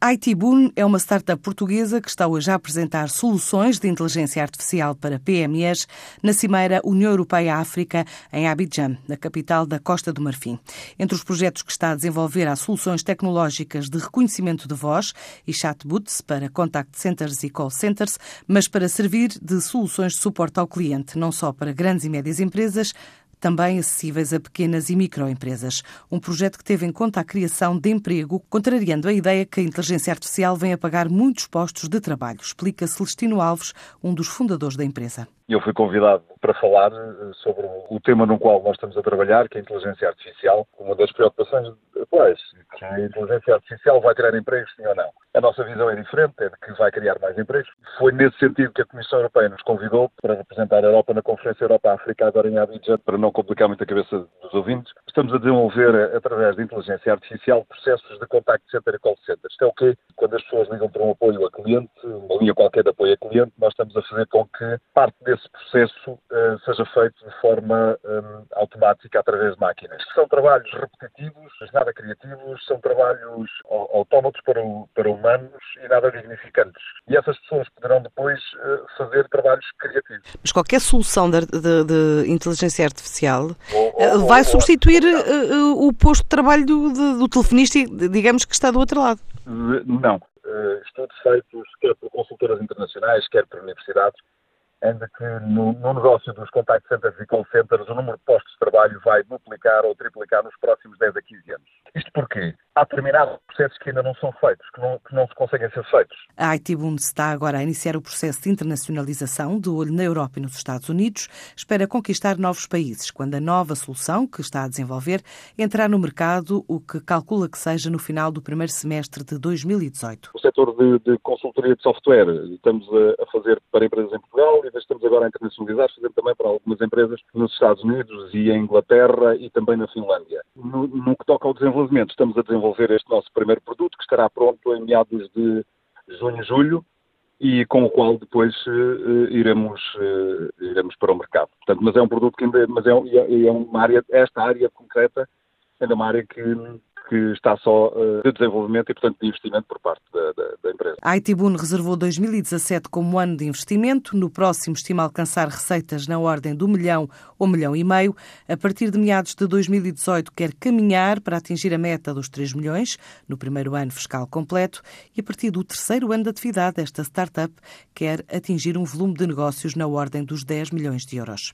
A ITBoon é uma startup portuguesa que está hoje a apresentar soluções de inteligência artificial para PMEs na Cimeira União Europeia-África, em Abidjan, na capital da Costa do Marfim. Entre os projetos que está a desenvolver há soluções tecnológicas de reconhecimento de voz e chatbots para contact centers e call centers, mas para servir de soluções de suporte ao cliente, não só para grandes e médias empresas, também acessíveis a pequenas e microempresas. Um projeto que teve em conta a criação de emprego, contrariando a ideia que a inteligência artificial vem a pagar muitos postos de trabalho, explica Celestino Alves, um dos fundadores da empresa. Eu fui convidado para falar eh, sobre o tema no qual nós estamos a trabalhar, que é a inteligência artificial. Uma das preocupações atuais, que a inteligência artificial vai criar empregos, sim ou não. A nossa visão é diferente, é de que vai criar mais empregos. Foi nesse sentido que a Comissão Europeia nos convidou para representar a Europa na Conferência Europa-África agora em Abidjan, para não complicar muito a cabeça dos ouvintes. Estamos a desenvolver, eh, através da inteligência artificial, processos de contacto center e call center. Isto é o quê? Quando as pessoas ligam para um apoio a cliente, uma linha qualquer de apoio a cliente, nós estamos a fazer com que parte desse esse processo uh, seja feito de forma um, automática através de máquinas. São trabalhos repetitivos, nada criativos, são trabalhos autómatos para, o, para humanos e nada dignificantes. E essas pessoas poderão depois uh, fazer trabalhos criativos. Mas qualquer solução de, de, de inteligência artificial ou, ou, vai ou, substituir uh, o posto de trabalho do, do, do telefonista, digamos que está do outro lado. Não. Estudos feitos quer por consultoras internacionais, quer por universidades, ainda que no, no, negócio dos contact centers e call centers o número de postos de trabalho vai duplicar ou triplicar nos próximos 10 a 15 anos. Isto porquê? Há determinados processos que ainda não são feitos, que não, que não se conseguem ser feitos. A ITBund está agora a iniciar o processo de internacionalização do olho na Europa e nos Estados Unidos. Espera conquistar novos países quando a nova solução que está a desenvolver entrar no mercado, o que calcula que seja no final do primeiro semestre de 2018. O setor de, de consultoria de software estamos a, a fazer para empresas em Portugal e estamos agora a internacionalizar, fazendo também para algumas empresas nos Estados Unidos e em Inglaterra e também na Finlândia. No, no que toca ao desenvolvimento, estamos a desenvolver este nosso primeiro produto, que estará pronto em meados de junho, julho, e com o qual depois uh, iremos, uh, iremos para o mercado. Portanto, mas é um produto que ainda, mas é, é, é uma área, esta área concreta, ainda é uma área que, que está só uh, de desenvolvimento e, portanto, de investimento por parte da, da, da empresa. A Itibun reservou 2017 como ano de investimento. No próximo estima alcançar receitas na ordem do milhão ou milhão e meio. A partir de meados de 2018 quer caminhar para atingir a meta dos 3 milhões no primeiro ano fiscal completo e a partir do terceiro ano de atividade esta startup quer atingir um volume de negócios na ordem dos 10 milhões de euros.